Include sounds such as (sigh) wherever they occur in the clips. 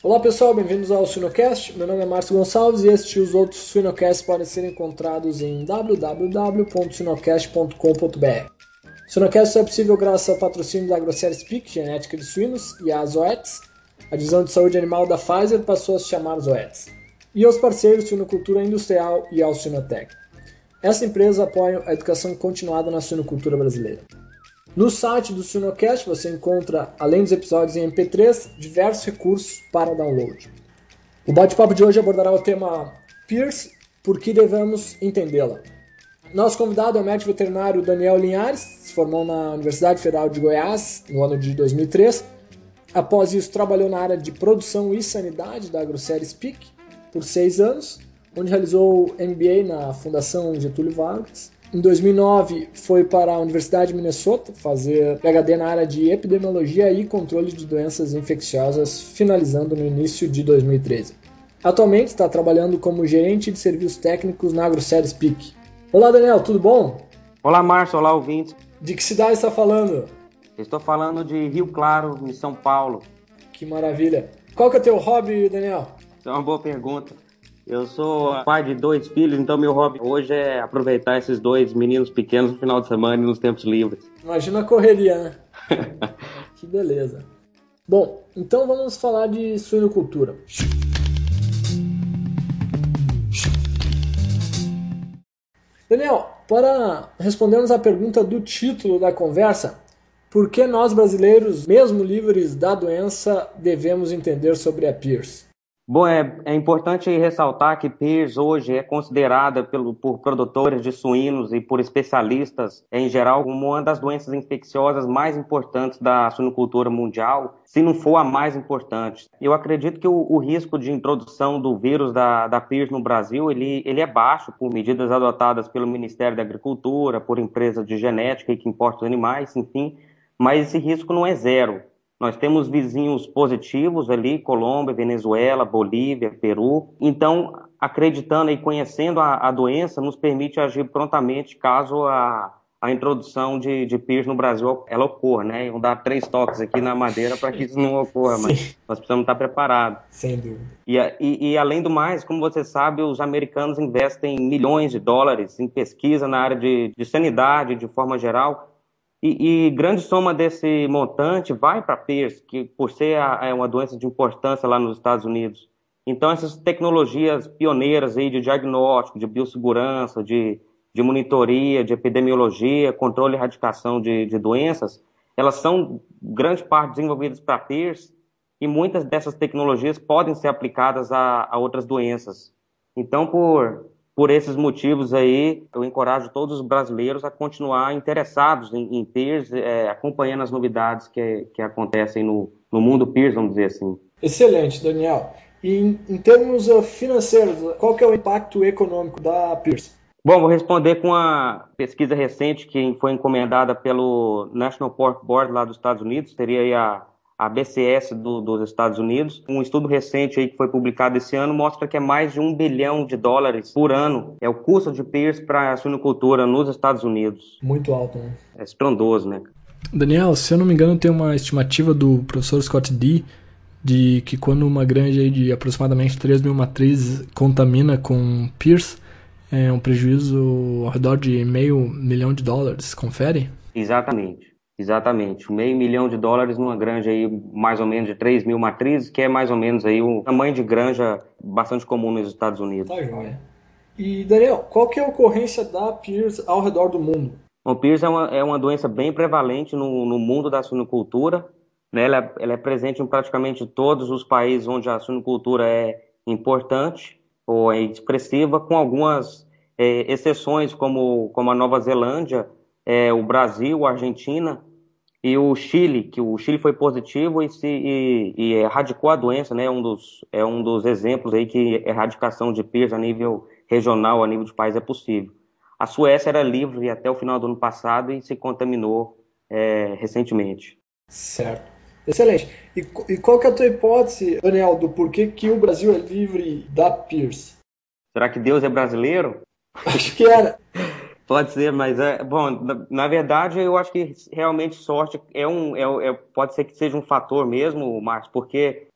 Olá pessoal, bem-vindos ao Suinocast. Meu nome é Márcio Gonçalves e este e os outros Suinocasts podem ser encontrados em www.suinocast.com.br. O Suinocast é possível graças ao patrocínio da Grosseria Speak, genética de suínos, e a Zoetis. A divisão de saúde animal da Pfizer passou a se chamar Zoetis. E aos parceiros Suinocultura Industrial e ao Suinotec. Essa empresa apoia a educação continuada na suinocultura brasileira. No site do Sunocast você encontra, além dos episódios em MP3, diversos recursos para download. O bate-papo de hoje abordará o tema Pierce, por que devemos entendê-la. Nosso convidado é o médico veterinário Daniel Linhares, se formou na Universidade Federal de Goiás no ano de 2003. Após isso, trabalhou na área de produção e sanidade da AgroSérie Speak por seis anos, onde realizou MBA na Fundação Getúlio Vargas em 2009, foi para a Universidade de Minnesota fazer PhD na área de epidemiologia e controle de doenças infecciosas, finalizando no início de 2013. Atualmente está trabalhando como gerente de serviços técnicos na AgroSeries Peak. Olá, Daniel, tudo bom? Olá, Márcio. Olá, ouvintes. De que cidade está falando? Estou falando de Rio Claro, em São Paulo. Que maravilha. Qual que é o teu hobby, Daniel? É uma boa pergunta. Eu sou pai de dois filhos, então meu hobby hoje é aproveitar esses dois meninos pequenos no final de semana e nos tempos livres. Imagina a correria, né? (laughs) que beleza. Bom, então vamos falar de suinocultura. Daniel, para respondermos à pergunta do título da conversa, por que nós brasileiros, mesmo livres da doença, devemos entender sobre a PIRS? Bom, é, é importante ressaltar que PIRS hoje é considerada pelo, por produtores de suínos e por especialistas em geral como uma das doenças infecciosas mais importantes da suinocultura mundial, se não for a mais importante. Eu acredito que o, o risco de introdução do vírus da, da PIRS no Brasil ele, ele é baixo por medidas adotadas pelo Ministério da Agricultura, por empresas de genética e que importam animais, enfim, mas esse risco não é zero. Nós temos vizinhos positivos ali, Colômbia, Venezuela, Bolívia, Peru. Então, acreditando e conhecendo a, a doença, nos permite agir prontamente caso a, a introdução de, de PIRS no Brasil ela ocorra, né? Vou dar três toques aqui na madeira para que isso não ocorra, Sim. mas nós precisamos estar preparados. Sem dúvida. E, e, e, além do mais, como você sabe, os americanos investem milhões de dólares em pesquisa na área de, de sanidade, de forma geral, e, e, grande soma desse montante vai para a PIRS, que por ser a, é uma doença de importância lá nos Estados Unidos. Então, essas tecnologias pioneiras aí de diagnóstico, de biossegurança, de, de monitoria, de epidemiologia, controle e erradicação de, de doenças, elas são grande parte desenvolvidas para a PIRS e muitas dessas tecnologias podem ser aplicadas a, a outras doenças. Então, por por esses motivos aí, eu encorajo todos os brasileiros a continuar interessados em, em PIRS, é, acompanhando as novidades que, que acontecem no, no mundo PIRS, vamos dizer assim. Excelente, Daniel. E em, em termos uh, financeiros, qual que é o impacto econômico da PIRS? Bom, vou responder com a pesquisa recente que foi encomendada pelo National Pork Board lá dos Estados Unidos, seria a a BCS do, dos Estados Unidos. Um estudo recente aí que foi publicado esse ano mostra que é mais de um bilhão de dólares por ano é o custo de PIRS para a suinocultura nos Estados Unidos. Muito alto, né? É estrondoso, né? Daniel, se eu não me engano, tem uma estimativa do professor Scott D de que quando uma granja de aproximadamente 3 mil matrizes contamina com PIRS, é um prejuízo ao redor de meio milhão de dólares. Confere? Exatamente. Exatamente, meio milhão de dólares numa granja aí, mais ou menos de 3 mil matrizes, que é mais ou menos aí o tamanho de granja bastante comum nos Estados Unidos. Tá joia. E Daniel, qual que é a ocorrência da PIRS ao redor do mundo? O PIRS é uma, é uma doença bem prevalente no, no mundo da suinocultura. Né? Ela, é, ela é presente em praticamente todos os países onde a suinocultura é importante ou é expressiva, com algumas é, exceções, como, como a Nova Zelândia, é, o Brasil, a Argentina, e o Chile, que o Chile foi positivo e, se, e, e erradicou a doença, né? Um dos, é um dos exemplos aí que erradicação de PIRS a nível regional, a nível de país é possível. A Suécia era livre até o final do ano passado e se contaminou é, recentemente. Certo. Excelente. E, e, qual que é a tua hipótese, Daniel, do porquê que o Brasil é livre da PIRS? Será que Deus é brasileiro? Acho que era. (laughs) Pode ser, mas é bom. Na, na, verdade, eu acho que realmente sorte é um, é, é, pode ser que seja um fator mesmo, Marcos, porque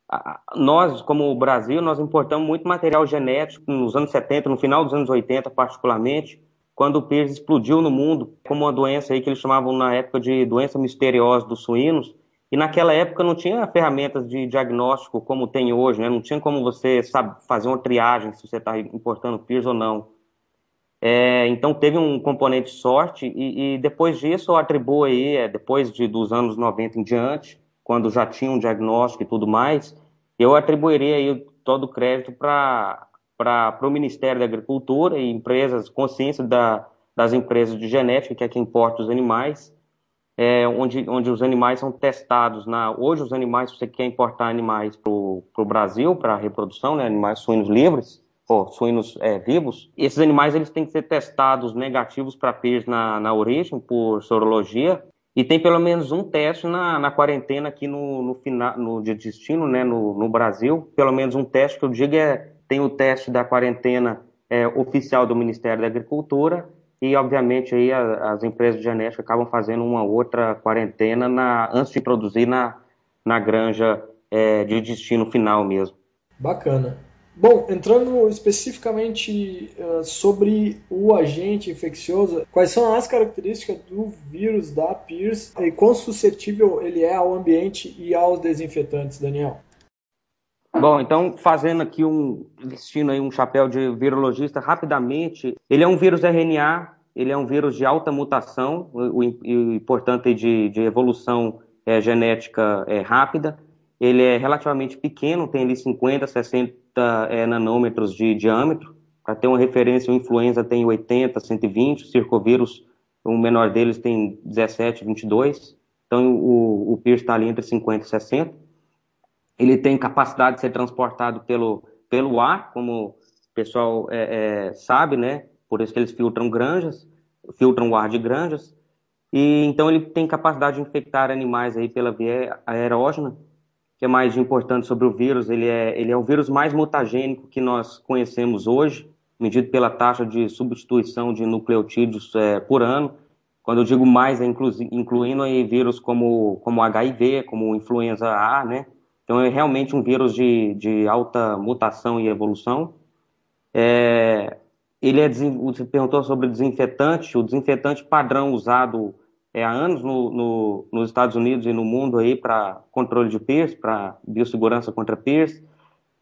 nós, como o Brasil, nós importamos muito material genético nos anos 70, no final dos anos 80, particularmente, quando o PIRS explodiu no mundo como uma doença aí que eles chamavam na época de doença misteriosa dos suínos, e naquela época não tinha ferramentas de diagnóstico como tem hoje, né? Não tinha como você sabe, fazer uma triagem se você está importando PIRS ou não. É, então teve um componente sorte e, e, depois disso eu atribuo aí, é, depois de, dos anos 90 em diante, quando já tinha um diagnóstico e tudo mais, eu atribuiria aí todo o crédito para o Ministério da Agricultura e empresas, consciência da, das empresas de genética, que é quem importa os animais, é, onde, onde os animais são testados. Na, hoje, os animais, se você quer importar animais para o Brasil, para reprodução, né, animais suínos livres, suínos é, vivos, esses animais eles têm que ser testados negativos para PIRS na, na origem, por sorologia, e tem pelo menos um teste na, na quarentena aqui no, no, final, no de destino, né, no, no Brasil. Pelo menos um teste que eu digo é tem o teste da quarentena é, oficial do Ministério da Agricultura e, obviamente, aí a, as empresas de genética acabam fazendo uma outra quarentena na, antes de produzir na, na granja é, de destino final mesmo. Bacana. Bom, entrando especificamente uh, sobre o agente infeccioso, quais são as características do vírus da PIRS e quão suscetível ele é ao ambiente e aos desinfetantes, Daniel? Bom, então fazendo aqui um vestindo aí um chapéu de virologista rapidamente, ele é um vírus RNA, ele é um vírus de alta mutação e, portanto de, de evolução é, genética é, rápida. Ele é relativamente pequeno, tem ali 50, 60 é, nanômetros de diâmetro. Para ter uma referência, o influenza tem 80, 120, o circovírus, o menor deles tem 17, 22. Então o, o PIRS está ali entre 50 e 60. Ele tem capacidade de ser transportado pelo, pelo ar, como o pessoal é, é, sabe, né? Por isso que eles filtram granjas, filtram o ar de granjas. E então ele tem capacidade de infectar animais aí pela via aerógena que é mais importante sobre o vírus, ele é, ele é o vírus mais mutagênico que nós conhecemos hoje, medido pela taxa de substituição de nucleotídeos é, por ano. Quando eu digo mais, é inclu, incluindo aí vírus como, como HIV, como influenza A, né? Então é realmente um vírus de, de alta mutação e evolução. É, ele é, você perguntou sobre desinfetante, o desinfetante padrão usado é, há anos no, no, nos Estados Unidos e no mundo aí para controle de PIRS, para biossegurança contra PIRS.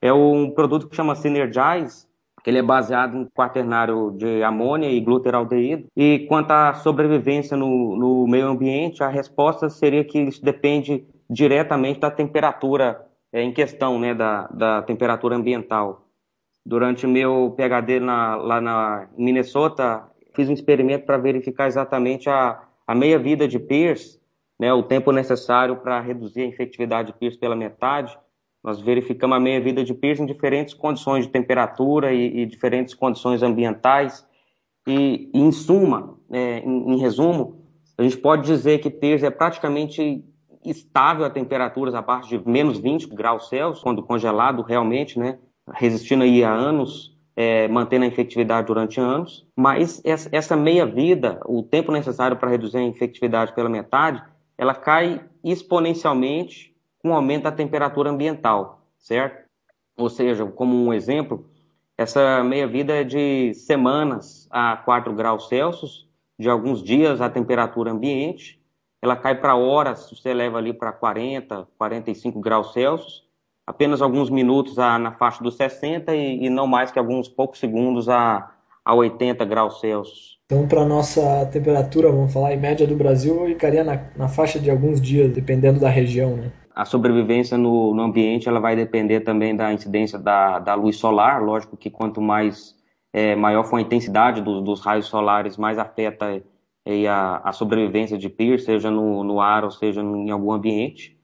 É um produto que chama Synergize, que ele é baseado em quaternário de amônia e gluteraldeído. E quanto à sobrevivência no, no meio ambiente, a resposta seria que isso depende diretamente da temperatura é, em questão, né, da, da temperatura ambiental. Durante meu PhD na, lá na Minnesota, fiz um experimento para verificar exatamente a a meia-vida de Pierce, né, o tempo necessário para reduzir a infectividade de Pierce pela metade, nós verificamos a meia-vida de Pierce em diferentes condições de temperatura e, e diferentes condições ambientais. E, e em suma, é, em, em, resumo, a gente pode dizer que Pierce é praticamente estável a temperaturas abaixo de menos 20 graus Celsius, quando congelado realmente, né, resistindo aí a anos é, mantendo a infectividade durante anos, mas essa meia-vida, o tempo necessário para reduzir a infectividade pela metade, ela cai exponencialmente com o aumento da temperatura ambiental, certo? Ou seja, como um exemplo, essa meia-vida é de semanas a 4 graus Celsius, de alguns dias a temperatura ambiente, ela cai para horas, você leva ali para 40, 45 graus Celsius, apenas alguns minutos a, na faixa dos 60 e, e, não mais que alguns poucos segundos a, a 80 graus Celsius. Então, para nossa temperatura, vamos falar, em média do Brasil, ficaria na, na faixa de alguns dias, dependendo da região, né? A sobrevivência no, no ambiente ela vai depender também da incidência da, da luz solar. Lógico que quanto mais é, maior for a intensidade do, dos raios solares, mais afeta é, a, a sobrevivência de PIR, seja no, no ar ou seja em algum ambiente.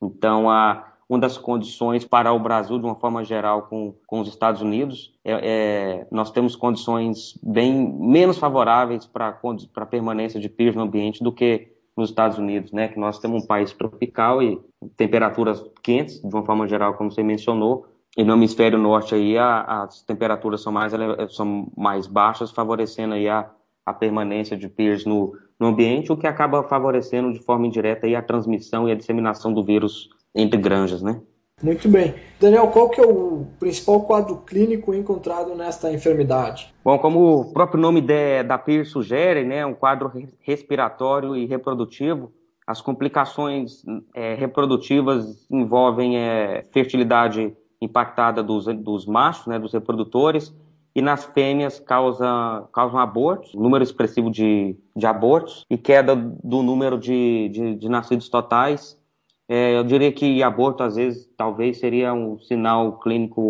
Então, a, uma das condições para o Brasil, de uma forma geral, com, com os Estados Unidos, é, é nós temos condições bem menos favoráveis para a permanência de PIRS no ambiente do que nos Estados Unidos, né? Que nós temos um país tropical e temperaturas quentes, de uma forma geral, como você mencionou, e no hemisfério norte aí a, as temperaturas são mais, são mais baixas, favorecendo aí a, a permanência de PIRS no, no ambiente, o que acaba favorecendo de forma indireta aí a transmissão e a disseminação do vírus entre granjas, né? Muito bem. Daniel, qual que é o principal quadro clínico encontrado nesta enfermidade? Bom, como o próprio nome de, da PIR sugere, né, um quadro respiratório e reprodutivo, as complicações é, reprodutivas envolvem é, fertilidade impactada dos, dos machos, né, dos reprodutores, e nas fêmeas causa, causam abortos, número expressivo de, de abortos e queda do número de, de, de nascidos totais. É, eu diria que aborto, às vezes, talvez seria um sinal clínico,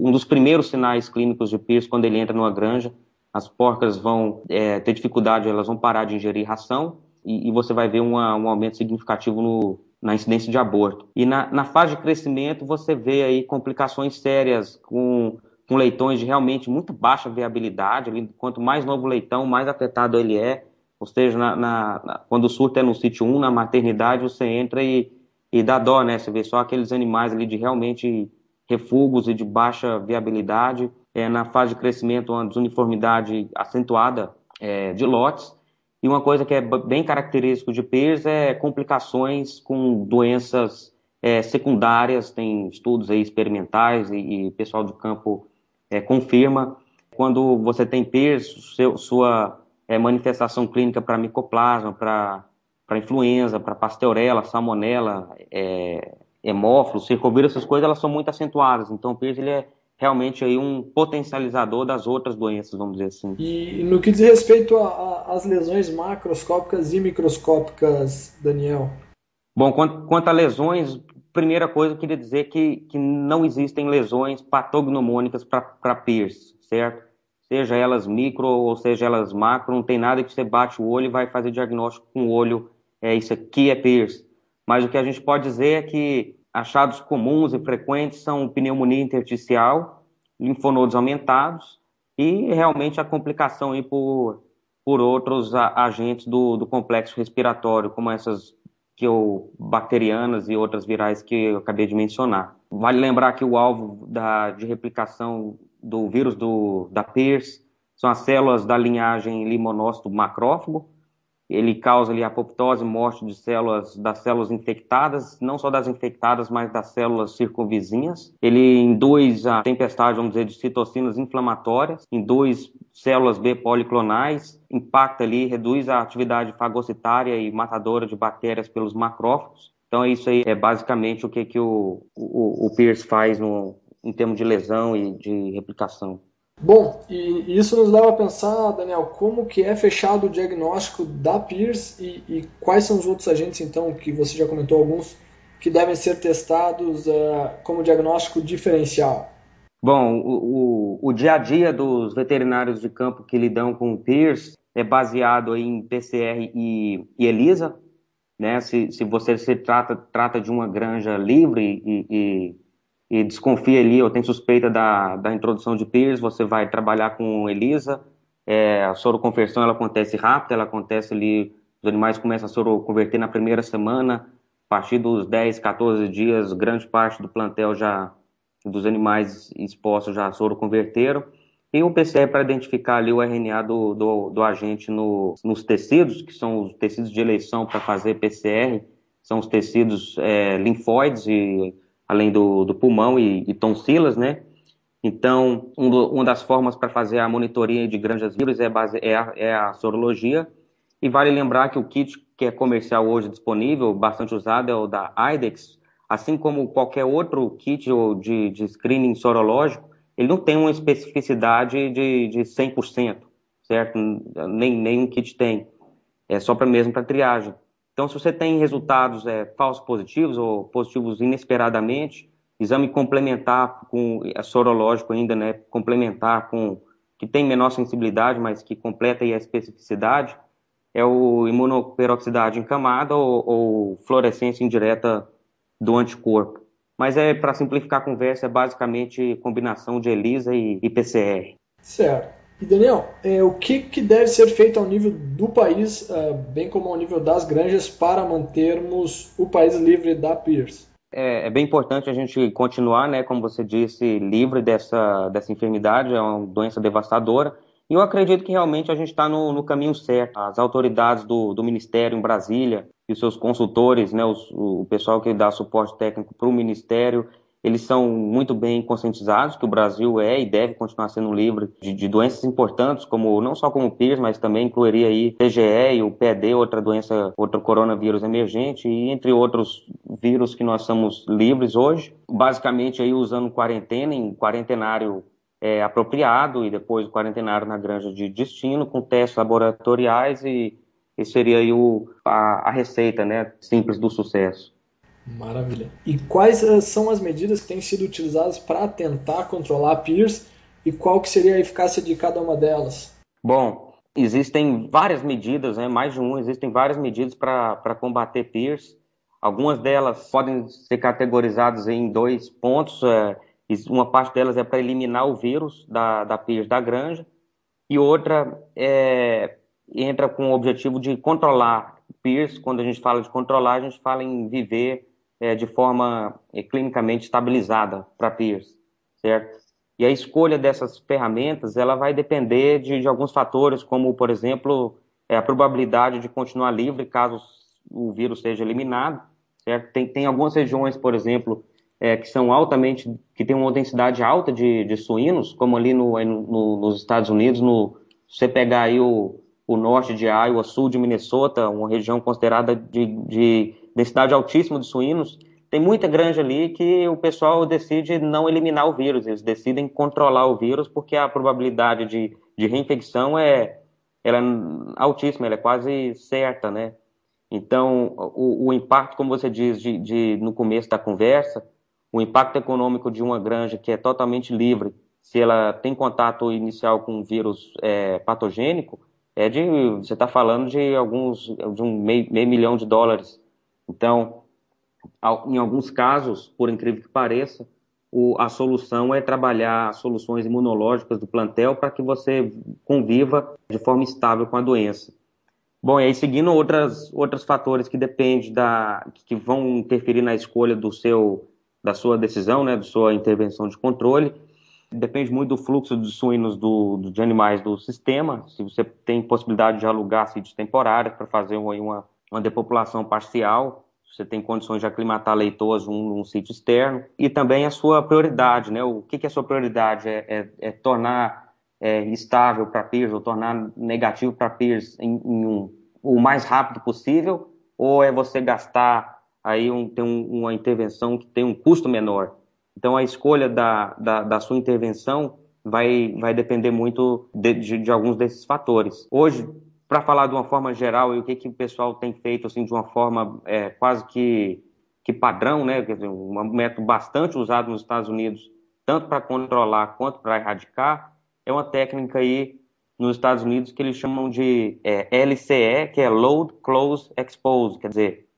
um dos primeiros sinais clínicos de Pierce quando ele entra numa granja. As porcas vão é, ter dificuldade, elas vão parar de ingerir ração e, e você vai ver uma, um aumento significativo no, na incidência de aborto. E na, na fase de crescimento, você vê aí complicações sérias com com leitões de realmente muito baixa viabilidade. Quanto mais novo o leitão, mais afetado ele é. Ou seja, na, na, quando o surto é no sítio 1, na maternidade, você entra e, e dá dó, né? Você vê só aqueles animais ali de realmente refugos e de baixa viabilidade. É, na fase de crescimento, uma desuniformidade acentuada é, de lotes. E uma coisa que é bem característico de PERS é complicações com doenças é, secundárias, tem estudos aí experimentais e, e pessoal de campo é, confirma quando você tem PERS, seu, sua é, manifestação clínica para micoplasma, para influenza, para pasteurela, salmonela, é, hemófilo, circovírus, essas coisas elas são muito acentuadas. Então o PERS ele é realmente aí um potencializador das outras doenças, vamos dizer assim. E no que diz respeito às lesões macroscópicas e microscópicas, Daniel? Bom, quanto, quanto a lesões, primeira coisa, eu queria dizer que, que não existem lesões patognomônicas para PIRS, certo? Seja elas micro ou seja elas macro, não tem nada que você bate o olho e vai fazer diagnóstico com o olho, é isso aqui é PIRS. Mas o que a gente pode dizer é que achados comuns e frequentes são pneumonia intersticial, linfonodos aumentados e realmente a complicação aí por, por outros agentes do, do complexo respiratório, como essas que eu, bacterianas e outras virais que eu acabei de mencionar. Vale lembrar que o alvo da, de replicação do vírus do, da PIRS são as células da linhagem limonócito macrófago, ele causa ali apoptose, morte de células das células infectadas, não só das infectadas, mas das células circunvizinhas. Ele induz a tempestade, vamos dizer, de citocinas inflamatórias, induz células B policlonais, impacta ali, reduz a atividade fagocitária e matadora de bactérias pelos macrófagos. Então, isso aí é basicamente o que, que o, o, o Pierce faz no, em termos de lesão e de replicação. Bom, e isso nos leva a pensar, Daniel, como que é fechado o diagnóstico da PIRS e, e quais são os outros agentes, então, que você já comentou alguns, que devem ser testados uh, como diagnóstico diferencial? Bom, o, o, o, dia a dia dos veterinários de campo que lidam com PIRS é baseado em PCR e, e ELISA, né? Se, se você se trata, trata de uma granja livre e, e e desconfia ali ou tem suspeita da, da introdução de PIRS, você vai trabalhar com ELISA. É, a soroconversão ela acontece rápido, ela acontece ali, os animais começam a soroconverter na primeira semana, a partir dos 10, 14 dias, grande parte do plantel já, dos animais expostos já soroconverteram. E o PCR para identificar ali o RNA do, do, do agente no, nos tecidos, que são os tecidos de eleição para fazer PCR, são os tecidos é, linfóides e além do, do pulmão e, e tonsilas, né? Então, um do, uma das formas para fazer a monitoria de granjas vírus é, base, é, a, é a sorologia. E vale lembrar que o kit que é comercial hoje disponível, bastante usado, é o da IDEX, assim como qualquer outro kit de, de screening sorológico, ele não tem uma especificidade de, de 100%, certo? Nem, nenhum kit tem. É só para mesmo para triagem. Então, se você tem resultados é, falsos positivos ou positivos inesperadamente, exame complementar com é, sorológico ainda, né, complementar com que tem menor sensibilidade, mas que completa a especificidade, é o imunoperoxidade em camada ou, ou fluorescência indireta do anticorpo. Mas é para simplificar a conversa, é basicamente combinação de ELISA e, e PCR. Certo. E Daniel, é, o que, que deve ser feito ao nível do país, uh, bem como ao nível das granjas, para mantermos o país livre da PIRS? É, é, bem importante a gente continuar, né, como você disse, livre dessa, dessa enfermidade, é uma doença devastadora. E eu acredito que realmente a gente está no, no, caminho certo. As autoridades do, do Ministério em Brasília e os seus consultores, né, os, o pessoal que dá suporte técnico para o Ministério, eles são muito bem conscientizados que o Brasil é e deve continuar sendo livre de, de doenças importantes, como não só como o PIRS, mas também incluiria aí PGE e o PED, outra doença, outro coronavírus emergente, e entre outros vírus que nós somos livres hoje, basicamente aí usando quarentena em quarentenário é, apropriado e depois o quarentenário na granja de destino com testes laboratoriais e, e seria aí o, a, a receita né, simples do sucesso. Maravilha. E quais eh, são as medidas que têm sido utilizadas para tentar controlar a PIRS e qual que seria a eficácia de cada uma delas? Bom, existem várias medidas, né, mais de um, existem várias medidas para combater PIRS. Algumas delas podem ser categorizadas em dois pontos. É, uma parte delas é para eliminar o vírus da, da PIRS da granja e outra é, entra com o objetivo de controlar PIRS. Quando a gente fala de controlar, a gente fala em viver é, de forma é, clinicamente estabilizada para PIRS, certo? E a escolha dessas ferramentas, ela vai depender de, de alguns fatores, como, por exemplo, é, a probabilidade de continuar livre caso o vírus seja eliminado, certo? Tem, tem algumas regiões, por exemplo, é, que são altamente, que tem uma densidade alta de, de suínos, como ali no, no, nos Estados Unidos, no, você pegar aí o, o norte de Iowa, sul de Minnesota, uma região considerada de, de densidade altíssima de suínos, tem muita granja ali que o pessoal decide não eliminar o vírus, eles decidem controlar o vírus porque a probabilidade de, de reinfecção é, ela é altíssima, ela é quase certa, né? Então, o, o impacto, como você diz de, de, no começo da conversa, o impacto econômico de uma granja que é totalmente livre, se ela tem contato inicial com um vírus é, patogênico, é de, você está falando de alguns, de um meio, meio milhão de dólares então, em alguns casos, por incrível que pareça, o, a solução é trabalhar soluções imunológicas do plantel para que você conviva de forma estável com a doença. Bom, e aí seguindo outras, outros fatores que dependem da que vão interferir na escolha do seu da sua decisão, né, da sua intervenção de controle, depende muito do fluxo de suínos do, de animais do sistema. Se você tem possibilidade de alugar sítios temporários para fazer uma, uma uma depopulação parcial, você tem condições de aclimatar leitores num, num sítio externo, e também a sua prioridade, né? O que, que é a sua prioridade? É, é, é tornar é, estável para peers ou tornar negativo para peers em, em um, o mais rápido possível, ou é você gastar aí um, ter um, uma intervenção que tem um custo menor? Então a escolha da, da, da sua intervenção vai, vai depender muito de, de, de alguns desses fatores. Hoje, para falar de uma forma geral e o que, que o pessoal tem feito assim de uma forma é, quase que, que padrão, né, um método bastante usado nos Estados Unidos, tanto para controlar quanto para erradicar, é uma técnica aí nos Estados Unidos que eles chamam de é, LCE, que é Load Close Expose, quer dizer,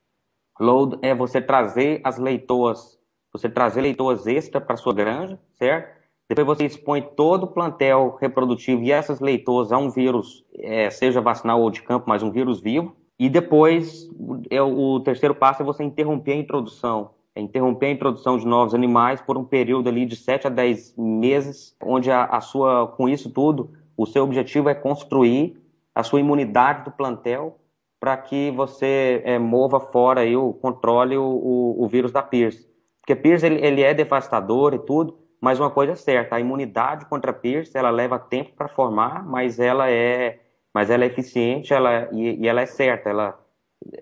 load é você trazer as leitoas, você trazer leitoas extra para sua granja, certo? Depois você expõe todo o plantel reprodutivo e essas leitoas a um vírus, é, seja vacinal ou de campo, mas um vírus vivo. E depois, é, o terceiro passo é você interromper a introdução. É interromper a introdução de novos animais por um período ali de 7 a 10 meses, onde a, a sua, com isso tudo, o seu objetivo é construir a sua imunidade do plantel para que você é, mova fora aí o controle o, o, o, vírus da PIRS. Porque PIRS ele, ele é devastador e tudo, mas uma coisa é certa, a imunidade contra Pierce, ela leva tempo para formar, mas ela é, mas ela é eficiente, ela e, e ela é certa, ela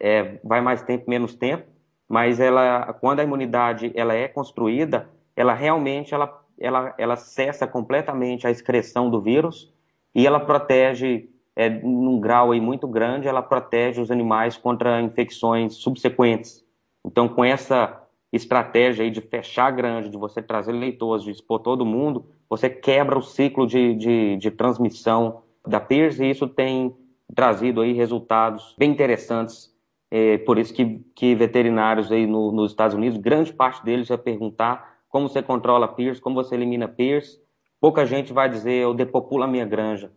é, vai mais tempo, menos tempo, mas ela, quando a imunidade ela é construída, ela realmente ela, ela, ela cessa completamente a excreção do vírus e ela protege é, num grau aí muito grande, ela protege os animais contra infecções subsequentes. Então, com essa estratégia aí de fechar grande, de você trazer leitores, de expor todo mundo, você quebra o ciclo de, de, de transmissão da PIRS e isso tem trazido aí resultados bem interessantes. É, por isso que, que veterinários aí no, nos Estados Unidos, grande parte deles vai perguntar como você controla PIRS, como você elimina PIRS. Pouca gente vai dizer eu depopulo a minha granja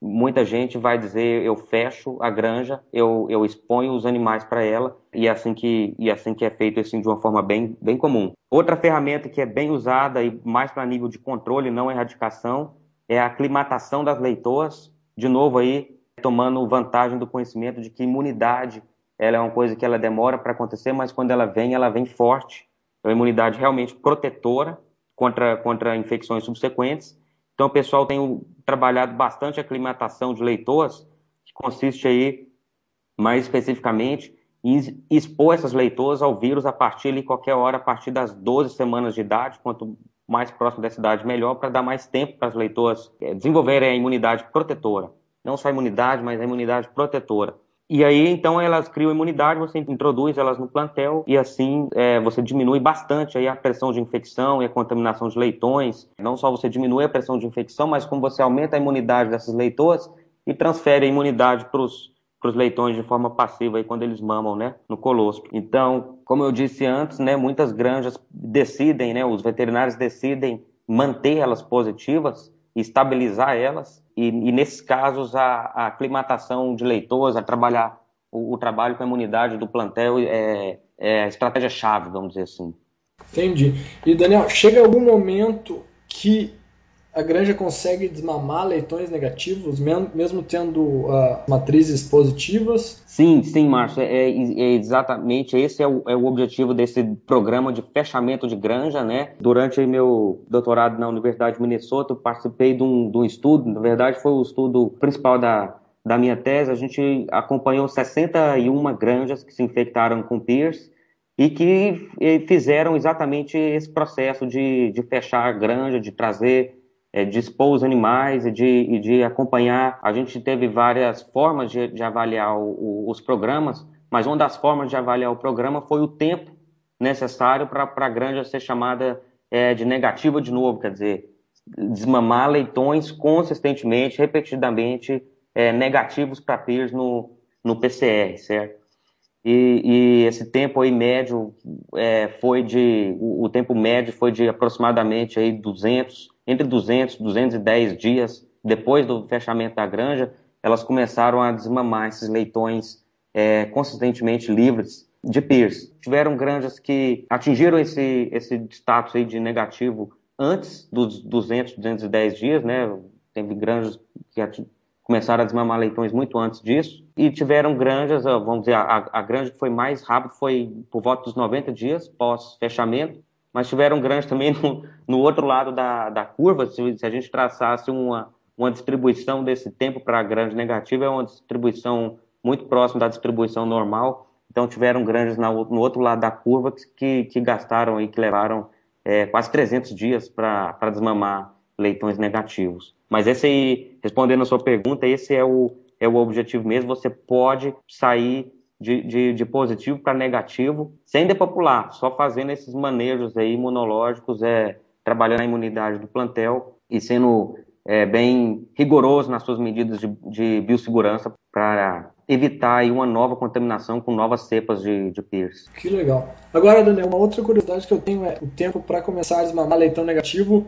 muita gente vai dizer eu fecho a granja, eu, eu exponho os animais para ela e é assim que e é assim que é feito assim de uma forma bem bem comum. Outra ferramenta que é bem usada e mais para nível de controle, não erradicação, é a aclimatação das leitoas. De novo aí tomando vantagem do conhecimento de que imunidade ela é uma coisa que ela demora para acontecer, mas quando ela vem, ela vem forte. é uma imunidade realmente protetora contra, contra infecções subsequentes. Então, o pessoal tem trabalhado bastante a aclimatação de leitoas, que consiste aí, mais especificamente, em expor essas leitoas ao vírus a partir de qualquer hora, a partir das 12 semanas de idade, quanto mais próximo dessa idade, melhor, para dar mais tempo para as leitoas é, desenvolverem a imunidade protetora. Não só a imunidade, mas a imunidade protetora. E aí, então, elas criam imunidade, você introduz elas no plantel e assim é, você diminui bastante aí a pressão de infecção e a contaminação de leitões. Não só você diminui a pressão de infecção, mas como você aumenta a imunidade dessas leitoas e transfere a imunidade para os para os leitões de forma passiva aí quando eles mamam, né, no colostro. Então, como eu disse antes, né, muitas granjas decidem, né, os veterinários decidem manter elas positivas, estabilizar elas e, e nesses casos a, a, aclimatação de leitores, a trabalhar o, o, trabalho com a imunidade do plantel é, é a estratégia chave, vamos dizer assim. Entendi. E Daniel, chega algum momento que a granja consegue desmamar leitões negativos, mesmo tendo uh, matrizes positivas? Sim, sim, Márcio. É, é, exatamente esse é o, é o, objetivo desse programa de fechamento de granja, né? Durante meu doutorado na Universidade de Minnesota, eu participei de um, de um estudo, na verdade foi o estudo principal da, da minha tese, a gente acompanhou 61 granjas que se infectaram com PIRS e que fizeram exatamente esse processo de, de fechar a granja, de trazer é, de expor os animais e de, e de acompanhar. A gente teve várias formas de, de avaliar o, o, os programas, mas uma das formas de avaliar o programa foi o tempo necessário para a granja ser chamada é, de negativa de novo, quer dizer, desmamar leitões consistentemente, repetidamente é, negativos para PIRS no, no PCR, certo? E, e, esse tempo aí médio é, foi de o, o, tempo médio foi de aproximadamente aí 200 entre 200 e 210 dias depois do fechamento da granja, elas começaram a desmamar esses leitões é, consistentemente livres de PIRS. Tiveram granjas que atingiram esse, esse status aí de negativo antes dos 200, 210 dias, né? Teve granjas que começaram a desmamar leitões muito antes disso. E tiveram granjas, vamos dizer, a, a granja que foi mais rápido foi por volta dos 90 dias pós-fechamento mas tiveram grandes também no, no outro lado da, da curva. Se, se, a gente traçasse uma, uma distribuição desse tempo para grande negativa, é uma distribuição muito próxima da distribuição normal. Então, tiveram grandes na, no outro lado da curva que, que gastaram e que levaram é, quase 300 dias para desmamar leitões negativos. Mas esse aí, respondendo a sua pergunta, esse é o, é o objetivo mesmo. Você pode sair de, de, de positivo para negativo, sem depopular, só fazendo esses manejos aí imunológicos, é, trabalhando a imunidade do plantel e sendo é, bem rigoroso nas suas medidas de, de biossegurança para evitar uma nova contaminação com novas cepas de, de. Que legal. Agora, Daniel, uma outra curiosidade que eu tenho é o tempo para começar a desmamar leitão negativo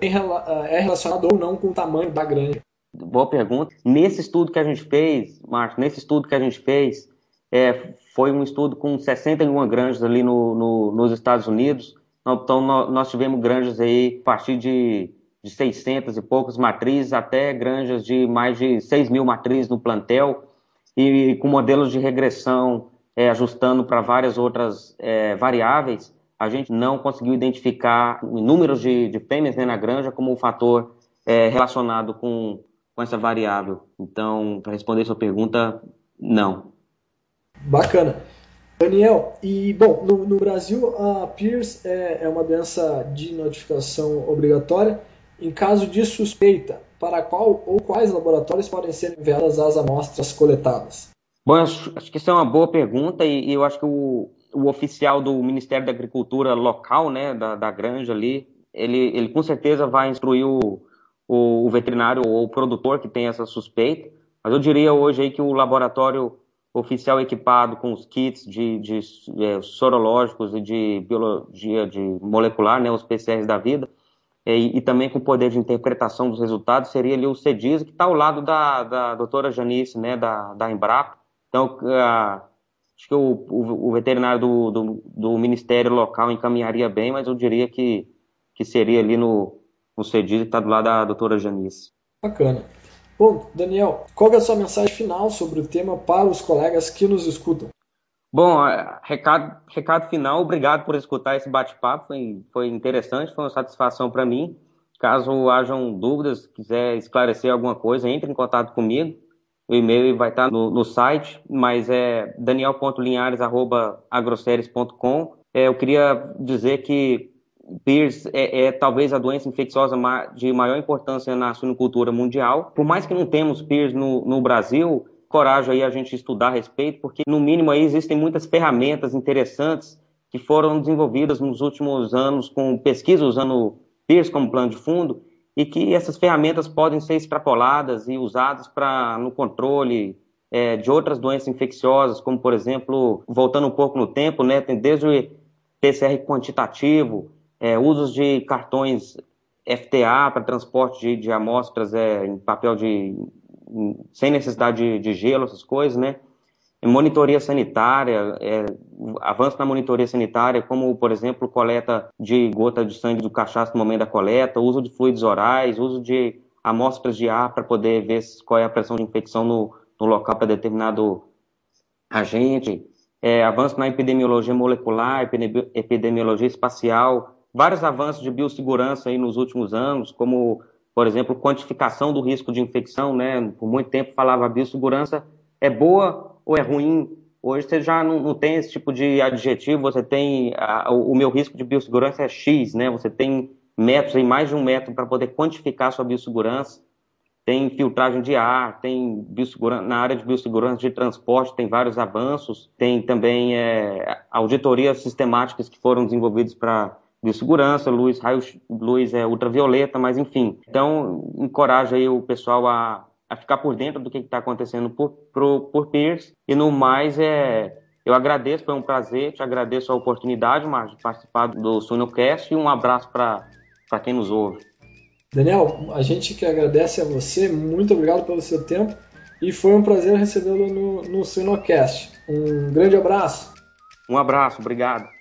é relacionado ou não com o tamanho da granja? Boa pergunta. Nesse estudo que a gente fez, Marcos, nesse estudo que a gente fez, é, foi um estudo com 61 granjas ali no, no, nos Estados Unidos. Então, nós tivemos granjas aí a partir de, de 600 e poucas matrizes até granjas de mais de 6 mil matrizes no plantel e com modelos de regressão é, ajustando para várias outras é, variáveis, a gente não conseguiu identificar números de, de fêmeas né, na granja como um fator é, relacionado com, com essa variável. Então, para responder sua pergunta, não. Bacana. Daniel, e bom, no, no Brasil a PIRS é, é, uma doença de notificação obrigatória. Em caso de suspeita, para qual ou quais laboratórios podem ser enviadas as amostras coletadas? Bom, acho, acho que isso é uma boa pergunta e, e eu acho que o, o, oficial do Ministério da Agricultura local, né, da, da granja ali, ele, ele com certeza vai instruir o, o, o veterinário ou o produtor que tem essa suspeita. Mas eu diria hoje aí que o laboratório oficial equipado com os kits de, de, de é, sorológicos e de biologia de molecular, né, os PCRs da vida, e, e, também com poder de interpretação dos resultados, seria ali o CEDIS, que está ao lado da, da doutora Janice, né, da, da Embrapa. Então, acho que o, o, o veterinário do, do, do, Ministério local encaminharia bem, mas eu diria que, que seria ali no, no CEDIS, que está do lado da doutora Janice. Bacana. Bom, Daniel, qual é a sua mensagem final sobre o tema para os colegas que nos escutam? Bom, é, recado, recado final, obrigado por escutar esse bate-papo, foi, foi interessante, foi uma satisfação para mim. Caso hajam dúvidas, quiser esclarecer alguma coisa, entre em contato comigo. O e-mail vai estar no, no site, mas é daniel.linhares.agroseries.com. É, eu queria dizer que PIRS é, é, talvez a doença infecciosa de maior importância na suinocultura mundial. Por mais que não temos PIRS no, no Brasil, coragem aí a gente estudar a respeito, porque no mínimo aí existem muitas ferramentas interessantes que foram desenvolvidas nos últimos anos com pesquisa usando PIRS como plano de fundo e que essas ferramentas podem ser extrapoladas e usadas para no controle é, de outras doenças infecciosas, como por exemplo, voltando um pouco no tempo, né, tem desde o PCR quantitativo, é, usos de cartões FTA para transporte de, de amostras é, em papel de sem necessidade de, de gelo, essas coisas, né? monitoria sanitária, é, avanço na monitoria sanitária, como, por exemplo, coleta de gota de sangue do cachaço no momento da coleta, uso de fluidos orais, uso de amostras de ar para poder ver qual é a pressão de infecção no, no local para determinado agente, é, avanço na epidemiologia molecular, epidemiologia espacial, vários avanços de biossegurança aí nos últimos anos, como por exemplo, quantificação do risco de infecção, né? Por muito tempo falava a biossegurança é boa ou é ruim. Hoje você já não, não tem esse tipo de adjetivo, você tem a, o, meu risco de biossegurança é X, né? Você tem métodos, tem mais de um método para poder quantificar sua biossegurança. Tem filtragem de ar, tem biossegurança, na área de biossegurança de transporte tem vários avanços, tem também é, auditorias sistemáticas que foram desenvolvidas para de segurança, luz, raio, luz é ultravioleta, mas enfim. Então, encoraja aí o pessoal a, a ficar por dentro do que está acontecendo por, por, por Pierce. E no mais, é, eu agradeço, foi um prazer, te agradeço a oportunidade, Márcio, de participar do Sunocast e um abraço para quem nos ouve. Daniel, a gente que agradece a você, muito obrigado pelo seu tempo e foi um prazer recebê-lo no, no Sunocast. Um grande abraço. Um abraço, obrigado.